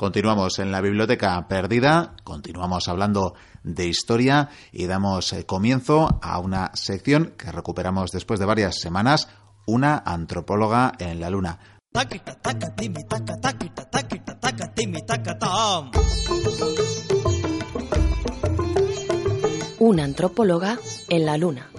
Continuamos en la biblioteca perdida, continuamos hablando de historia y damos eh, comienzo a una sección que recuperamos después de varias semanas, una antropóloga en la luna. Una antropóloga en la luna.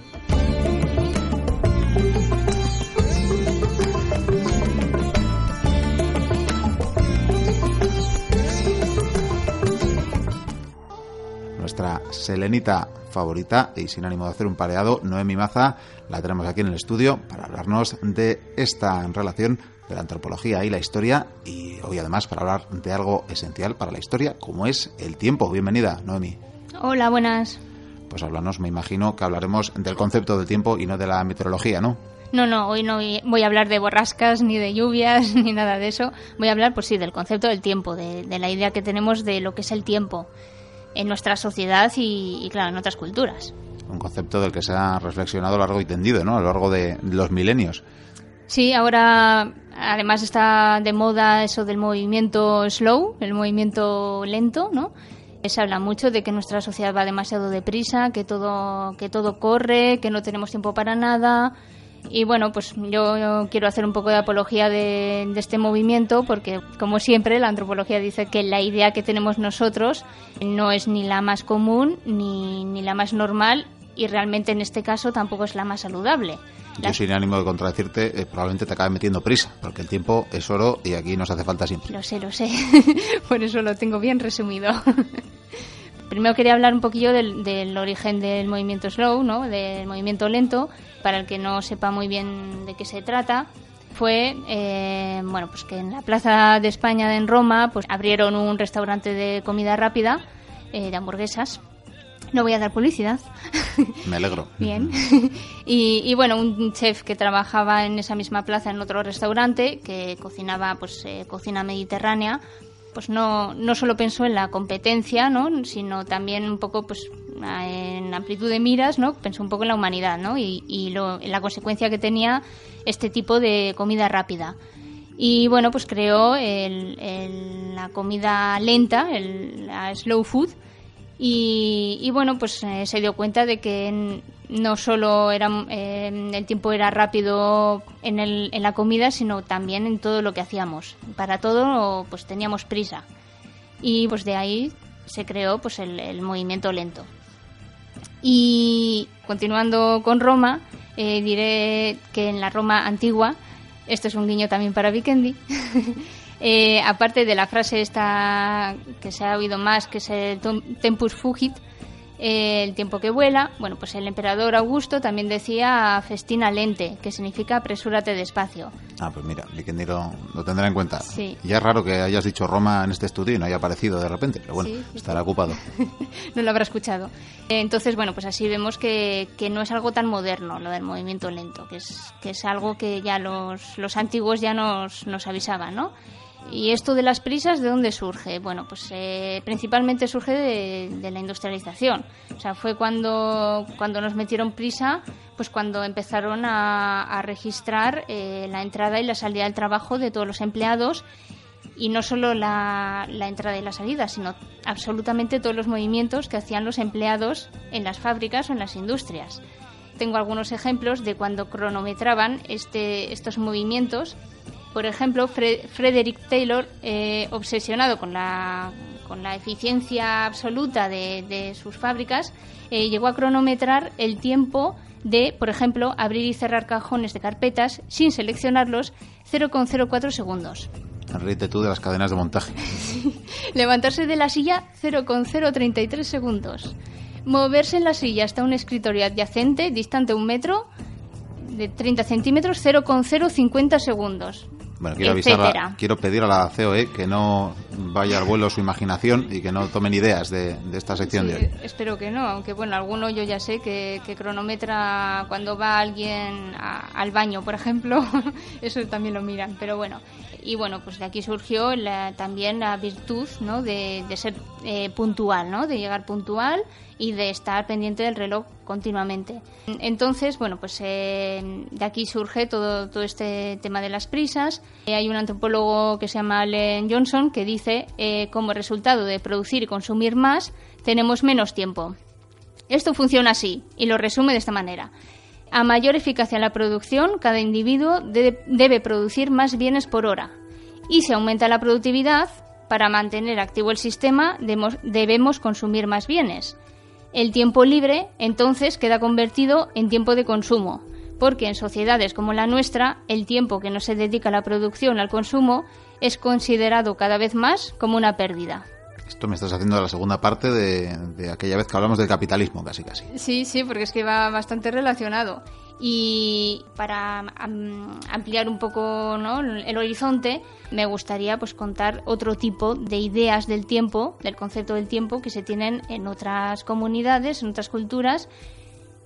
Nuestra selenita favorita y sin ánimo de hacer un pareado, Noemi Maza, la tenemos aquí en el estudio para hablarnos de esta relación de la antropología y la historia y hoy además para hablar de algo esencial para la historia como es el tiempo. Bienvenida, Noemi. Hola, buenas. Pues háblanos, me imagino que hablaremos del concepto del tiempo y no de la meteorología, ¿no? No, no, hoy no voy a hablar de borrascas, ni de lluvias, ni nada de eso. Voy a hablar, pues sí, del concepto del tiempo, de, de la idea que tenemos de lo que es el tiempo en nuestra sociedad y, claro, en otras culturas. Un concepto del que se ha reflexionado largo y tendido, ¿no? A lo largo de los milenios. Sí, ahora además está de moda eso del movimiento slow, el movimiento lento, ¿no? Se habla mucho de que nuestra sociedad va demasiado deprisa, que todo, que todo corre, que no tenemos tiempo para nada, y bueno, pues yo, quiero hacer un poco de apología de, este movimiento porque, como siempre, la antropología dice que la idea que tenemos nosotros no es ni la más común ni, ni la más normal y realmente en este caso tampoco es la más saludable. Yo sin ánimo de contradecirte, eh, probablemente te acabe metiendo prisa, porque el tiempo es oro y aquí nos hace falta siempre. Lo sé, lo sé. Por eso lo tengo bien resumido. Primero quería hablar un poquillo del, origen del movimiento slow, ¿no? del movimiento lento, para el que no sepa muy bien de qué se trata. Fue eh, bueno, pues que en la Plaza de España en Roma pues abrieron un restaurante de comida rápida, eh, de hamburguesas, no voy a dar publicidad. Me alegro. Bien. Y, bueno, un chef que trabajaba en esa misma plaza en otro restaurante, que cocinaba pues eh, cocina mediterránea, pues no, no solo pensó en la competencia, ¿no? sino también un poco pues en amplitud de miras, ¿no? pensó un poco en la humanidad ¿no? y, y lo, en la consecuencia que tenía este tipo de comida rápida. Y bueno, pues creó la comida lenta, el, la slow food, y, bueno, pues eh, se dio cuenta de que no solo era, eh, el tiempo era rápido en, el, en la comida, sino también en todo lo que hacíamos. Para todo pues teníamos prisa. Y pues de ahí se creó pues el, movimiento lento. Y continuando con Roma, eh, diré que en la Roma antigua, esto es un guiño también para Vikendi, Eh, aparte de la frase esta que se ha oído más, que es el tempus fugit, eh, el tiempo que vuela, bueno, pues el emperador Augusto también decía festina lente, que significa apresúrate despacio. Ah, pues mira, Vikendi lo, tendrá en cuenta. Sí. Ya es raro que hayas dicho Roma en este estudio y no haya aparecido de repente, pero bueno, estará ocupado. no lo habrá escuchado. Entonces, bueno, pues así vemos que, que, no es algo tan moderno lo del movimiento lento, que es, que es algo que ya los, los antiguos ya nos, nos avisaban, ¿no? ¿Y esto de las prisas de dónde surge? Bueno, pues eh, principalmente surge de, la industrialización. O sea, fue cuando, cuando nos metieron prisa, pues cuando empezaron a, registrar eh, la entrada y la salida del trabajo de todos los empleados y no solo la, la, entrada y la salida, sino absolutamente todos los movimientos que hacían los empleados en las fábricas o en las industrias. Tengo algunos ejemplos de cuando cronometraban este, estos movimientos por ejemplo, Frederick Taylor, eh, obsesionado con la, con la eficiencia absoluta de, sus fábricas, eh, llegó a cronometrar el tiempo de, por ejemplo, abrir y cerrar cajones de carpetas sin seleccionarlos 0,04 segundos. Ríete tú de las cadenas de montaje. Levantarse de la silla 0,033 segundos. Moverse en la silla hasta un escritorio adyacente, distante un metro, de 30 centímetros, 0,050 segundos. Bueno, quiero avisar, quiero pedir a la COE que no vaya al vuelo su imaginación y que no tomen ideas de, esta sección de hoy. Espero que no, aunque bueno, alguno yo ya sé que, cronometra cuando va alguien al baño, por ejemplo, eso también lo miran, pero bueno. Y bueno, pues de aquí surgió también la virtud de, ser eh, puntual, ¿no? de llegar puntual y de estar pendiente del reloj continuamente. Entonces, bueno, pues eh, de aquí surge todo, todo este tema de las prisas. Eh, hay un antropólogo que se llama Allen Johnson que dice, como resultado de producir y consumir más, tenemos menos tiempo. Esto funciona así y lo resume de esta manera. A mayor eficacia en la producción, cada individuo debe producir más bienes por hora. Y si aumenta la productividad, para mantener activo el sistema debemos consumir más bienes. El tiempo libre, entonces, queda convertido en tiempo de consumo, porque en sociedades como la nuestra, el tiempo que no se dedica a la producción al consumo es considerado cada vez más como una pérdida. Esto me estás haciendo la segunda parte de, aquella vez que hablamos del capitalismo, casi casi. Sí, sí, porque es que va bastante relacionado. Y para ampliar un poco el horizonte, me gustaría pues contar otro tipo de ideas del tiempo, del concepto del tiempo que se tienen en otras comunidades, en otras culturas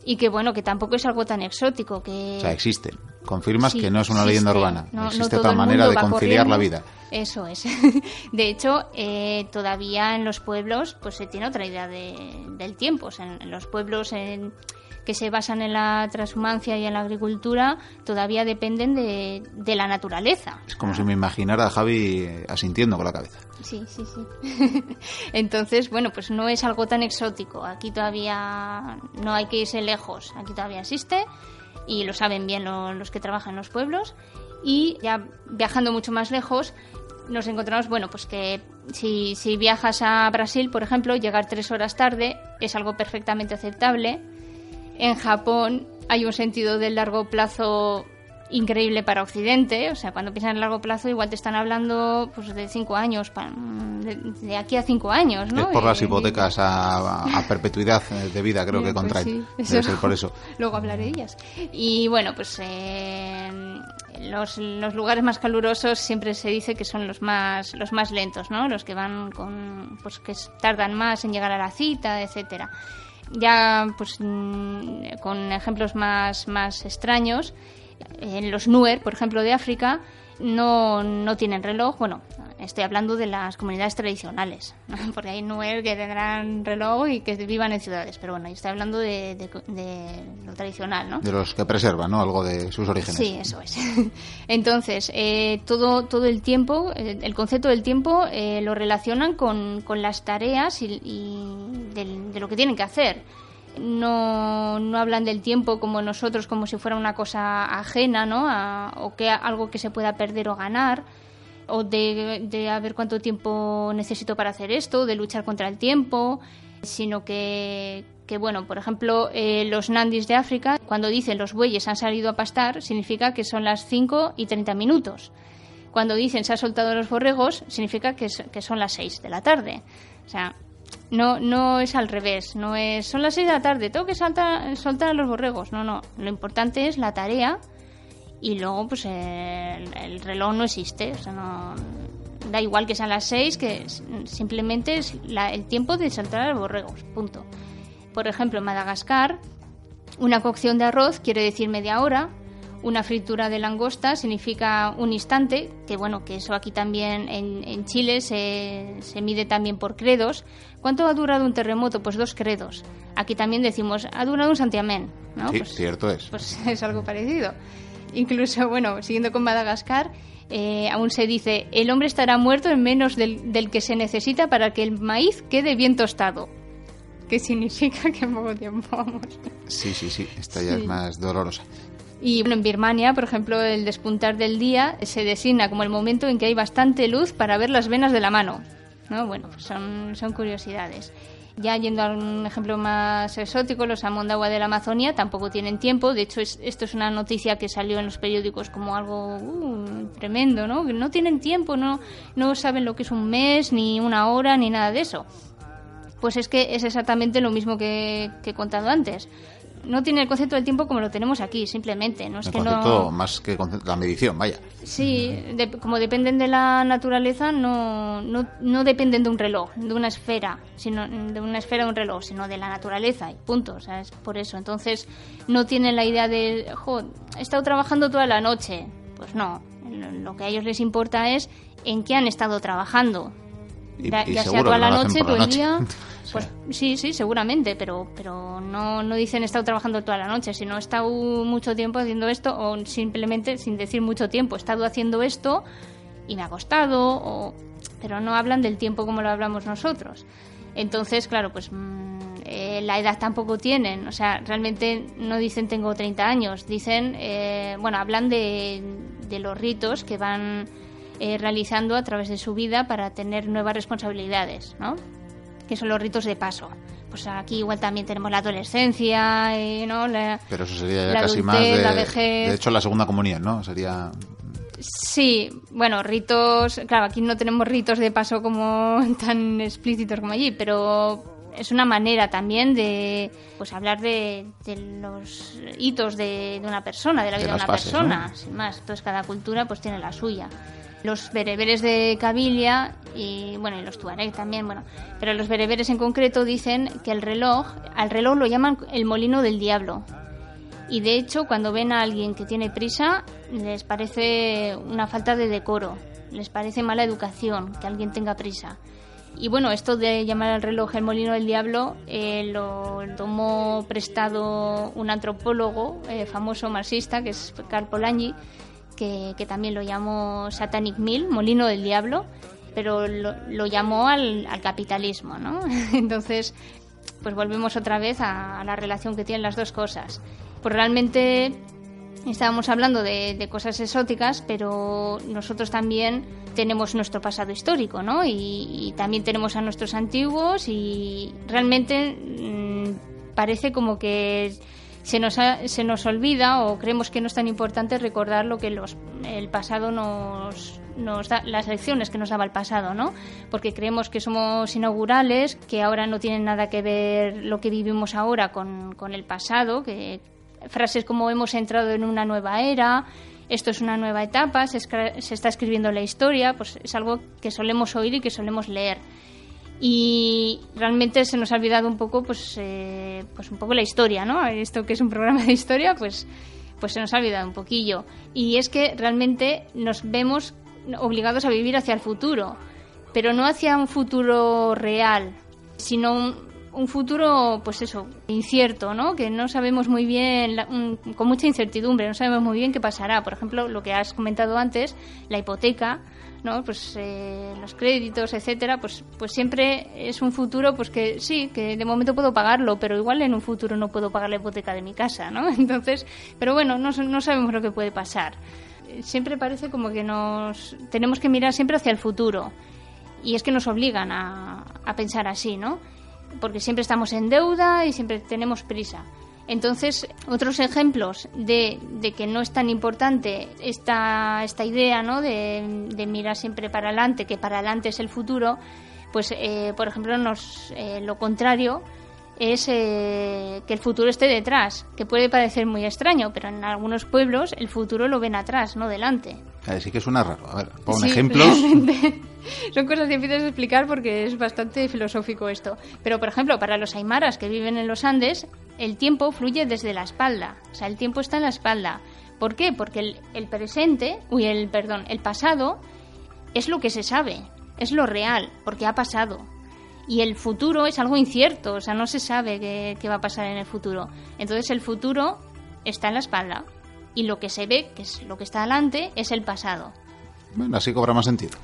y que bueno que tampoco es algo tan exótico que o sea existe. Confirmas que no es una leyenda urbana. Existe otra manera de conciliar la vida. Eso es. De hecho eh, todavía en los pueblos pues se tiene otra idea del tiempo. En, los pueblos que se basan en la transhumancia y en la agricultura todavía dependen de, de la naturaleza. Es como si me imaginara a Javi asintiendo con la cabeza Sí, sí, sí. Entonces, bueno, pues no es algo tan exótico. Aquí todavía no hay que irse lejos. Aquí todavía existe y lo saben bien los que trabajan en los pueblos. Y ya viajando mucho más lejos, nos encontramos, bueno, pues que si, si viajas a Brasil, por ejemplo, llegar tres horas tarde es algo perfectamente aceptable. En Japón hay un sentido del largo plazo increíble para Occidente. O sea, cuando piensan en largo plazo, igual te están hablando pues, de cinco años, de, aquí a cinco años, ¿no? Es por las hipotecas a, perpetuidad de vida, creo que pues contraen. Debe ser por eso. Luego hablaré de ellas. Y bueno, pues eh, los, los, lugares más calurosos siempre se dice que son los más, los más lentos, ¿no? Los que van con, pues que tardan más en llegar a la cita, etcétera ya pues mm, con ejemplos más, más extraños en los Nuer, por ejemplo, de África, no, no tienen reloj. Bueno, estoy hablando de las comunidades tradicionales, porque hay Nuer que tendrán reloj y que vivan en ciudades. Pero bueno, yo estoy hablando de, lo tradicional, ¿no? De los que preservan, ¿no? Algo de sus orígenes. Sí, eso es. Entonces, eh, todo, todo el tiempo, eh, el concepto del tiempo eh, lo relacionan con, con las tareas y, de lo que tienen que hacer no, no hablan del tiempo como nosotros, como si fuera una cosa ajena, ¿no? o que algo que se pueda perder o ganar, o de, de a cuánto tiempo necesito para hacer esto, de luchar contra el tiempo, sino que, que bueno, por ejemplo, eh, los nandis de África, cuando dicen los bueyes han salido a pastar, significa que son las 5 y 30 minutos. Cuando dicen se ha soltado los borregos, significa que, que son las 6 de la tarde. O sea, no, no es al revés, no es son las seis de la tarde, tengo que saltar, soltar a los borregos. No, no, lo importante es la tarea y luego pues el, reloj no existe, o sea, no da igual que sean las seis, que simplemente es el tiempo de saltar a los borregos, punto. Por ejemplo, en Madagascar, una cocción de arroz quiere decir media hora, una fritura de langosta significa un instante, que bueno, que eso aquí también en, Chile se, se, mide también por credos. ¿Cuánto ha durado un terremoto? Pues dos credos. Aquí también decimos, ha durado un santiamén, ¿no? Sí, pues, cierto es. Pues es algo parecido. Incluso, bueno, siguiendo con Madagascar, eh, aún se dice, el hombre estará muerto en menos del, del que se necesita para que el maíz quede bien tostado. ¿Qué significa que en poco tiempo vamos? Sí, sí, sí, esta ya es más dolorosa. Y bueno, en Birmania, por ejemplo, el despuntar del día se designa como el momento en que hay bastante luz para ver las venas de la mano. ¿no? Bueno, pues son, son curiosidades. Ya yendo a un ejemplo más exótico, los Amondagua de la Amazonia tampoco tienen tiempo. De hecho, esto es una noticia que salió en los periódicos como algo uh, tremendo, ¿no? No tienen tiempo, no, no saben lo que es un mes, ni una hora, ni nada de eso. Pues es que es exactamente lo mismo que, que he contado antes no tiene el concepto del tiempo como lo tenemos aquí, simplemente. No es que no... más que la medición, vaya. Sí, como dependen de la naturaleza, no, no, no, dependen de un reloj, de una esfera, sino de una esfera de un reloj, sino de la naturaleza y punto. O sea, es por eso. Entonces, no tienen la idea de, jo, he estado trabajando toda la noche. Pues no, lo que a ellos les importa es en qué han estado trabajando. Y- ya y ya sea toda la noche, todo el día. Sí. Pues sí, sí, seguramente, pero, pero no, no dicen he estado trabajando toda la noche, sino he estado mucho tiempo haciendo esto o simplemente sin decir mucho tiempo, he estado haciendo esto y me ha costado, o, pero no hablan del tiempo como lo hablamos nosotros. Entonces, claro, pues mm, eh, la edad tampoco tienen, o sea, realmente no dicen tengo 30 años, dicen, eh, bueno, hablan de, de los ritos que van eh, realizando a través de su vida para tener nuevas responsabilidades, ¿no? Que son los ritos de paso. Pues aquí igual también tenemos la adolescencia, eh, ¿no? La- Pero eso sería ya casi adultez, más de, la vejez. de hecho la segunda comunión, ¿no? Sería Sí, bueno, ritos, claro, aquí no tenemos ritos de paso como tan explícitos como allí, pero es una manera también de pues hablar de, de los hitos de, de una persona, de la vida de, una fases, persona, ¿no? sin más. Entonces cada cultura pues tiene la suya. Los bereberes de Cabilia y bueno, los tuareg también, bueno, pero los bereberes en concreto dicen que el reloj, al reloj lo llaman el molino del diablo. Y de hecho, cuando ven a alguien que tiene prisa, les parece una falta de decoro, les parece mala educación que alguien tenga prisa. Y bueno, esto de llamar al reloj el molino del diablo eh, lo tomó prestado un antropólogo eh, famoso marxista, que es Karl Polanyi, que, también lo llamó Satanic Mill, molino del diablo, pero lo, lo llamó al, al capitalismo, ¿no? Entonces, pues volvemos otra vez a, la relación que tienen las dos cosas. Pues realmente estábamos hablando de, de cosas exóticas, pero nosotros también tenemos nuestro pasado histórico, ¿no? Y, y también tenemos a nuestros antiguos y realmente mm, parece como que se nos, ha- se nos olvida o creemos que no es tan importante recordar lo que los, el pasado nos, nos da, las lecciones que nos daba el pasado, ¿no? Porque creemos que somos inaugurales, que ahora no tienen nada que ver lo que vivimos ahora con, con el pasado, que frases como hemos entrado en una nueva era, esto es una nueva etapa, se, se está escribiendo la historia, pues es algo que solemos oír y que solemos leer y realmente se nos ha olvidado un poco pues eh, pues un poco la historia no esto que es un programa de historia pues pues se nos ha olvidado un poquillo. Y es que realmente nos vemos obligados a vivir hacia el futuro pero no hacia un futuro real sino un, un futuro pues eso incierto no que no sabemos muy bien la- un- con mucha incertidumbre no sabemos muy bien qué pasará. Por ejemplo lo que has comentado antes la hipoteca no pues eh, los créditos etcétera pues pues siempre es un futuro pues que sí que de momento puedo pagarlo pero igual en un futuro no puedo pagar la hipoteca de mi casa no entonces pero bueno no, no sabemos lo que puede pasar. Siempre parece como que nos tenemos que mirar siempre hacia el futuro. Y es que nos obligan a, a pensar así no porque siempre estamos en deuda y siempre tenemos prisa. Entonces, otros ejemplos de, de que no es tan importante esta, esta idea ¿no? de, de mirar siempre para adelante, que para adelante es el futuro, pues, eh, por ejemplo, nos, eh, lo contrario es eh, que el futuro esté detrás, que puede parecer muy extraño, pero en algunos pueblos el futuro lo ven atrás, no delante. Sí que suena raro. A ver, pon Sí, ejemplos. realmente. Son cosas difíciles de explicar porque es bastante filosófico esto. Pero, por ejemplo, para los aymaras que viven en los Andes, el tiempo fluye desde la espalda. O sea, el tiempo está en la espalda. ¿Por qué? Porque el, el presente, uy, el perdón, el pasado es lo que se sabe, es lo real, porque ha pasado. Y el futuro es algo incierto, o sea, no se sabe qué, qué va a pasar en el futuro. Entonces el futuro está en la espalda y lo que se ve, que es lo que está delante, es el pasado. Bueno, así cobra más sentido.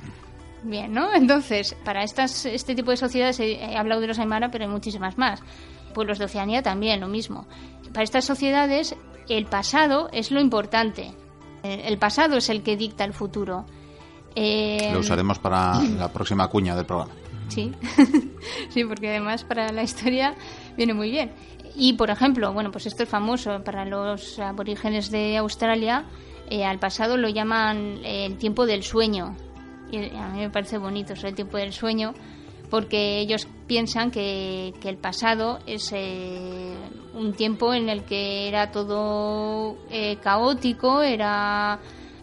Bien, ¿no? Entonces, para estas, este tipo de sociedades, he, hablado de los Aymara, pero hay muchísimas más. Pueblos de Oceanía también, lo mismo. Para estas sociedades, el pasado es lo importante. Eh, El pasado es el que dicta el futuro. Eh, Lo usaremos para la próxima cuña del programa. Sí, sí, porque además para la historia viene muy bien. Y por ejemplo, bueno, pues esto es famoso para los aborígenes de Australia. eh, al pasado lo llaman eh, el tiempo del sueño. Y a mí me parece bonito eso, el tiempo del sueño, porque ellos piensan que, que el pasado es eh, un tiempo en el que era todo eh, caótico, era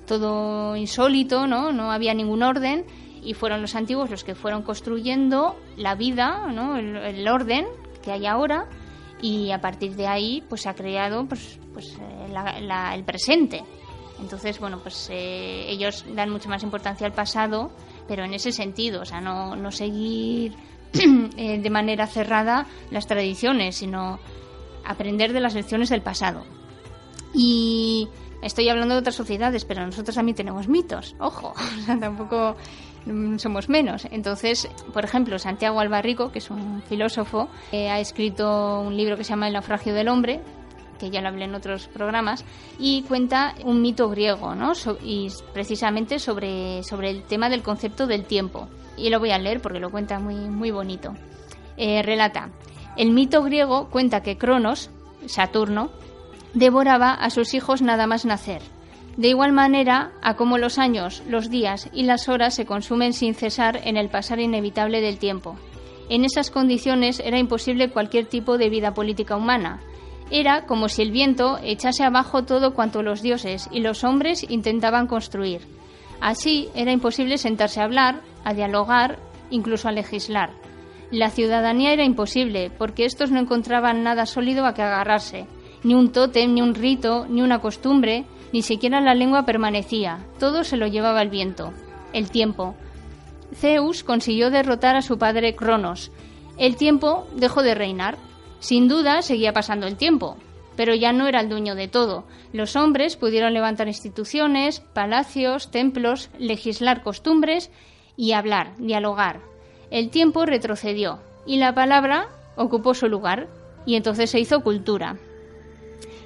todo insólito, ¿no? No había ningún orden y fueron los antiguos los que fueron construyendo la vida, ¿no? el orden que hay ahora y a partir de ahí pues se ha creado pues, pues eh, la- el presente Entonces, bueno, pues eh, ellos dan mucho más importancia al pasado, pero en ese sentido, o sea, no, no seguir eh, de manera cerrada las tradiciones, sino aprender de las lecciones del pasado. Y estoy hablando de otras sociedades, pero nosotros también tenemos mitos, ojo, o sea, tampoco somos menos. Entonces, por ejemplo, Santiago Albarrico, que es un filósofo, eh, ha escrito un libro que se llama El naufragio del hombre, que ya lo hablé en otros programas, y cuenta un mito griego, ¿no? y precisamente sobre, sobre el tema del concepto del tiempo. Y lo voy a leer porque lo cuenta muy, muy bonito. Eh, relata, el mito griego cuenta que Cronos, Saturno, devoraba a sus hijos nada más nacer. De igual manera a cómo los años, los días y las horas se consumen sin cesar en el pasar inevitable del tiempo. En esas condiciones era imposible cualquier tipo de vida política humana, era como si el viento echase abajo todo cuanto los dioses y los hombres intentaban construir. Así era imposible sentarse a hablar, a dialogar, incluso a legislar. La ciudadanía era imposible, porque estos no encontraban nada sólido a que agarrarse. Ni un tótem, ni un rito, ni una costumbre, ni siquiera la lengua permanecía. Todo se lo llevaba el viento, el tiempo. Zeus consiguió derrotar a su padre Cronos. El tiempo dejó de reinar. Sin duda seguía pasando el tiempo, pero ya no era el dueño de todo. Los hombres pudieron levantar instituciones, palacios, templos, legislar costumbres y hablar, dialogar. El tiempo retrocedió y la palabra ocupó su lugar y entonces se hizo cultura.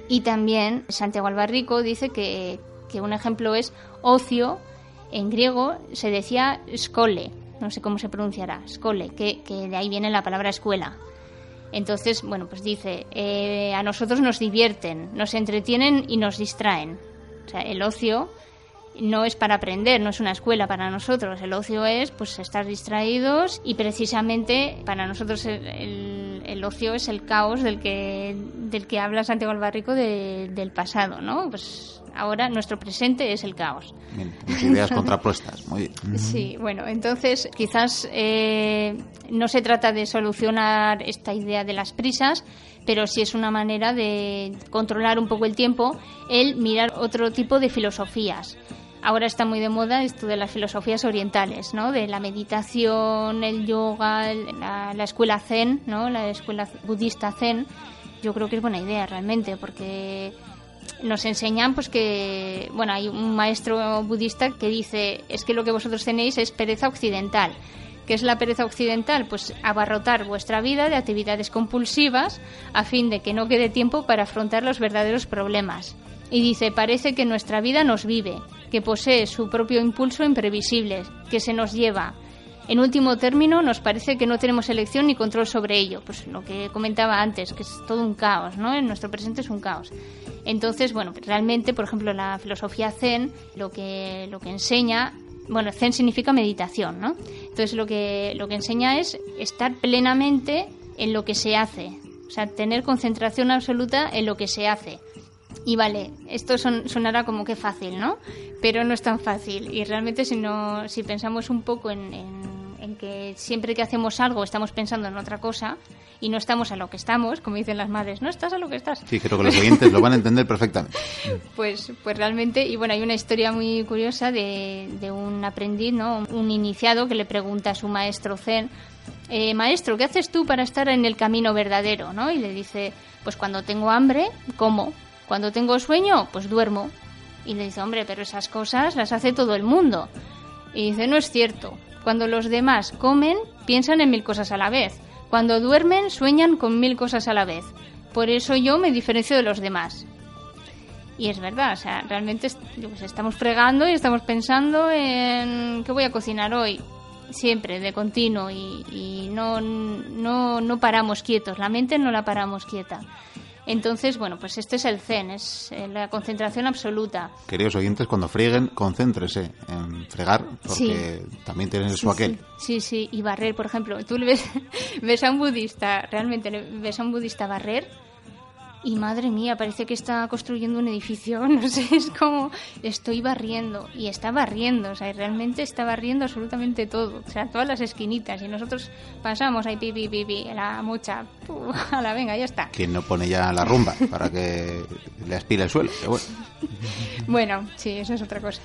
Y también Santiago Albarrico dice que, un ejemplo es ocio, en griego se decía skole, no sé cómo se pronunciará, skole, que de ahí viene la palabra escuela. Entonces, bueno, pues dice, eh, a nosotros nos divierten, nos entretienen y nos distraen. O sea, el ocio no es para aprender, no es una escuela para nosotros. El ocio es pues estar distraídos y precisamente para nosotros el, ocio es el caos del que, del que habla Santiago Albarrico del pasado, ¿no? Pues ahora nuestro presente es el caos. Bien, ideas contrapuestas, muy bien. Sí, bueno, entonces quizás eh, no se trata de solucionar esta idea de las prisas, pero sí es una manera de controlar un poco el tiempo, el mirar otro tipo de filosofías. Ahora está muy de moda esto de las filosofías orientales, ¿no? De la meditación, el yoga, la, la escuela zen, ¿no? La escuela budista zen. Yo creo que es buena idea realmente, porque nos enseñan pues que bueno hay un maestro budista que dice es que lo que vosotros tenéis es pereza occidental ¿Qué es la pereza occidental? Pues abarrotar vuestra vida de actividades compulsivas a fin de que no quede tiempo para afrontar los verdaderos problemas. Y dice, parece que nuestra vida nos vive, que posee su propio impulso imprevisible, que se nos lleva. En último término, nos parece que no tenemos elección ni control sobre ello. Pues lo que comentaba antes, que es todo un caos, ¿no? En nuestro presente es un caos. Entonces, bueno, realmente, por ejemplo, la filosofía zen lo que, lo que enseña, bueno, zen significa meditación, ¿no? Entonces lo que, lo que enseña es estar plenamente en lo que se hace, o sea, tener concentración absoluta en lo que se hace. Y vale, esto sonará como que fácil, ¿no? Pero no es tan fácil. Y realmente si, no, si pensamos un poco en que siempre que hacemos algo estamos pensando en otra cosa y no estamos a lo que estamos, como dicen las madres, no estás a lo que estás. Sí, creo que los oyentes lo van a entender perfectamente. Pues, pues realmente, y bueno, hay una historia muy curiosa de, de un aprendiz, ¿no? un iniciado que le pregunta a su maestro Zen, eh, maestro, ¿qué haces tú para estar en el camino verdadero? ¿no? Y le dice, pues cuando tengo hambre, como. Cuando tengo sueño, pues duermo. Y le dice, hombre, pero esas cosas las hace todo el mundo. Y dice, no es cierto. Cuando los demás comen, piensan en mil cosas a la vez. Cuando duermen, sueñan con mil cosas a la vez. Por eso yo me diferencio de los demás. Y es verdad, o sea, realmente estamos fregando y estamos pensando en qué voy a cocinar hoy, siempre, de continuo, y, y no, no, no paramos quietos, la mente no la paramos quieta. Entonces, bueno, pues este es el zen, es eh, la concentración absoluta. Queridos oyentes, cuando frieguen, concéntrese en fregar, porque también tienen su aquel. Sí. sí, y barrer, por ejemplo. Tú ves, ves a un budista, realmente ves a un budista barrer y madre mía, parece que está construyendo un edificio, no sé, es como estoy barriendo y está barriendo, o sea, realmente está barriendo absolutamente todo, o sea, todas las esquinitas y nosotros pasamos ahí pipi pipi, la mucha, a la venga, ya está. ¿Quién no pone ya la rumba para que le aspire el suelo? bueno. bueno, sí, eso es otra cosa.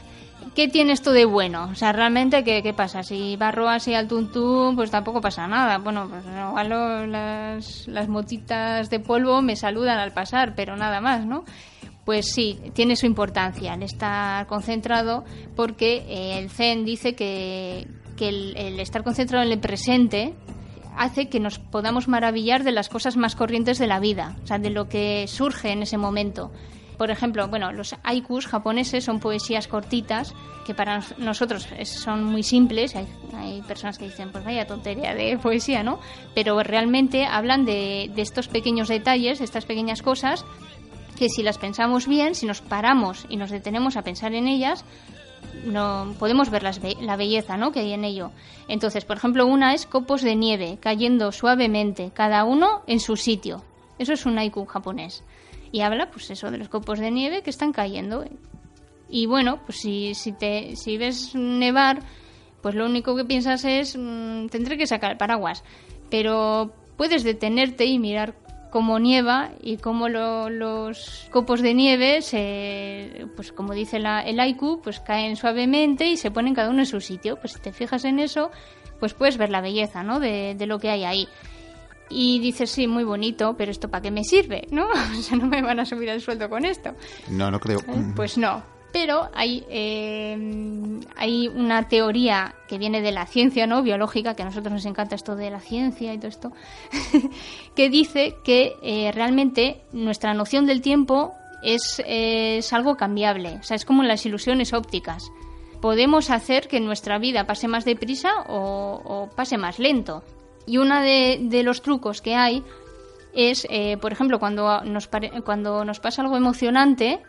¿qué tiene esto de bueno? O sea, realmente, ¿qué, qué pasa? Si barro así al tuntún, pues tampoco pasa nada. Bueno, pues igual las, las motitas de polvo me saludan al pasar, pero nada más, ¿no? Pues sí, tiene su importancia el estar concentrado porque eh, el Zen dice que, que el, el estar concentrado en el presente hace que nos podamos maravillar de las cosas más corrientes de la vida, o sea, de lo que surge en ese momento por ejemplo, bueno, los haikus japoneses son poesías cortitas que para nosotros son muy simples. Hay, personas que dicen, pues vaya tontería de poesía, ¿no? Pero realmente hablan de, estos pequeños detalles, de estas pequeñas cosas, que si las pensamos bien, si nos paramos y nos detenemos a pensar en ellas, no podemos ver la belleza ¿no? que hay en ello. Entonces, por ejemplo, una es copos de nieve cayendo suavemente, cada uno en su sitio. Eso es un haiku japonés y habla pues eso de los copos de nieve que están cayendo. Y bueno pues si, si te si ves nevar pues lo único que piensas es mm, tendré que sacar el paraguas. Pero puedes detenerte y mirar cómo nieva y cómo los copos de nieve se, pues como dice la, el haiku pues caen suavemente y se ponen cada uno en su sitio. Pues si te fijas en eso pues puedes ver la belleza ¿no? de, de lo que hay ahí y dices, sí, muy bonito, pero ¿esto para qué me sirve? ¿No? O sea, no me van a subir el sueldo con esto. No, no creo. ¿Eh? Pues no. Pero hay, eh, hay una teoría que viene de la ciencia no biológica, que a nosotros nos encanta esto de la ciencia y todo esto, que dice que eh, realmente nuestra noción del tiempo es, es algo cambiable. O sea, es como las ilusiones ópticas podemos hacer que nuestra vida pase más deprisa o, o pase más lento. Y uno de, los trucos que hay es, eh, por ejemplo, cuando nos, cuando nos pasa algo emocionante,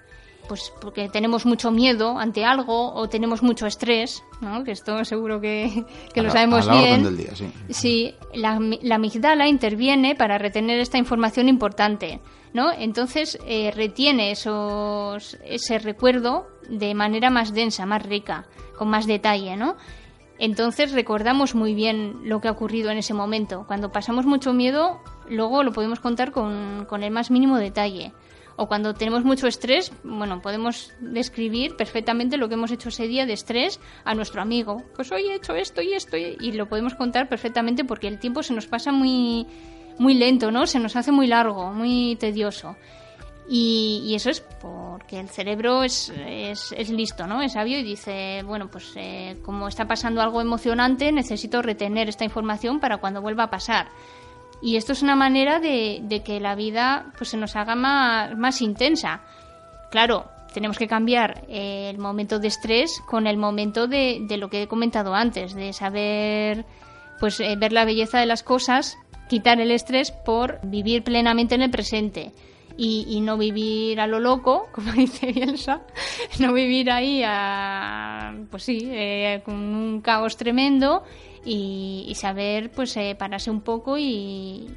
pues porque tenemos mucho miedo ante algo o tenemos mucho estrés, ¿no? que esto seguro que, lo sabemos bien. sí, la, la, amigdala interviene para retener esta información importante, ¿no? Entonces eh, retiene esos, ese recuerdo de manera más densa, más rica, con más detalle, ¿no? Entonces recordamos muy bien lo que ha ocurrido en ese momento. Cuando pasamos mucho miedo, luego lo podemos contar con, el más mínimo detalle. O cuando tenemos mucho estrés, bueno, podemos describir perfectamente lo que hemos hecho ese día de estrés a nuestro amigo. Pues hoy he hecho esto y esto y lo podemos contar perfectamente porque el tiempo se nos pasa muy, muy lento, ¿no? Se nos hace muy largo, muy tedioso. Y, eso es porque el cerebro es, es, listo, ¿no? Es sabio y dice, bueno, pues eh, como está pasando algo emocionante, necesito retener esta información para cuando vuelva a pasar. Y esto es una manera de, que la vida pues se nos haga más, más intensa. Claro, tenemos que cambiar el momento de estrés con el momento de, de lo que he comentado antes, de saber pues eh, ver la belleza de las cosas, quitar el estrés por vivir plenamente en el presente y, no vivir a lo loco, como dice Bielsa, no vivir ahí a, pues sí, eh, con un caos tremendo y, saber pues eh, pararse un poco y,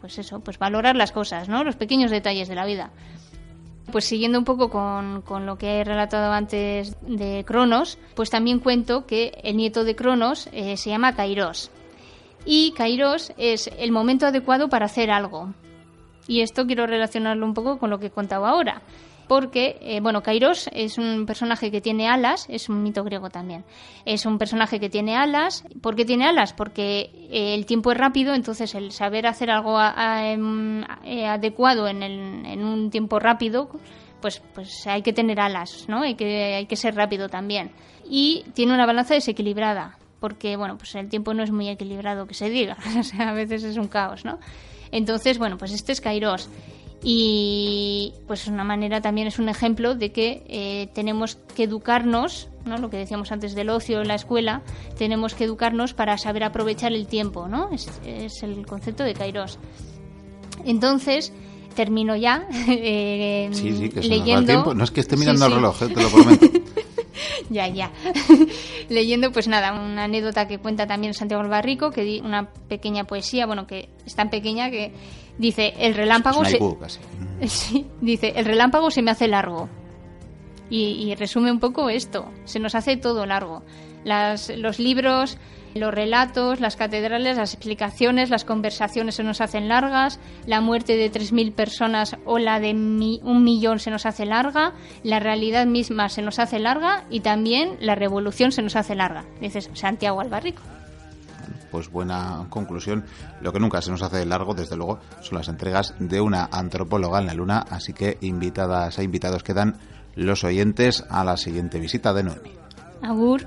pues eso, pues valorar las cosas, ¿no? Los pequeños detalles de la vida. Pues siguiendo un poco con, con, lo que he relatado antes de Cronos, pues también cuento que el nieto de Cronos eh, se llama Kairos. Y Kairos es el momento adecuado para hacer algo. Y esto quiero relacionarlo un poco con lo que he contado ahora. Porque, eh, bueno, Kairos es un personaje que tiene alas, es un mito griego también. Es un personaje que tiene alas. ¿Por qué tiene alas? Porque eh, el tiempo es rápido, entonces el saber hacer algo em, eh, adecuado en, en, un tiempo rápido, pues, pues hay que tener alas, ¿no? Hay que, hay que ser rápido también. Y tiene una balanza desequilibrada, porque, bueno, pues el tiempo no es muy equilibrado, que se diga. o sea, a veces es un caos, ¿no? Entonces, bueno, pues este es Kairos. Y pues una manera también es un ejemplo de que eh, tenemos que educarnos, ¿no? lo que decíamos antes del ocio en la escuela, tenemos que educarnos para saber aprovechar el tiempo, ¿no? Es, el concepto de Kairos. Entonces, termino ya eh, sí, sí, que leyendo. tiempo. No es que esté mirando el reloj, eh, te lo prometo. ya, ya. Leyendo, pues nada, una anécdota que cuenta también Santiago Barrico, que di una pequeña poesía, bueno, que es tan pequeña que dice, el relámpago... Es se... casi. Sí, dice, el relámpago se me hace largo. Y, y resume un poco esto, se nos hace todo largo. Las, los libros, los relatos, las catedrales, las explicaciones, las conversaciones se nos hacen largas, la muerte de 3.000 personas o la de mi- un millón se nos hace larga, la realidad misma se nos hace larga y también la revolución se nos hace larga. Dices Santiago Albarrico. Pues buena conclusión. Lo que nunca se nos hace largo, desde luego, son las entregas de una antropóloga en la Luna. Así que invitadas e invitados quedan los oyentes a la siguiente visita de Noemi. Agur.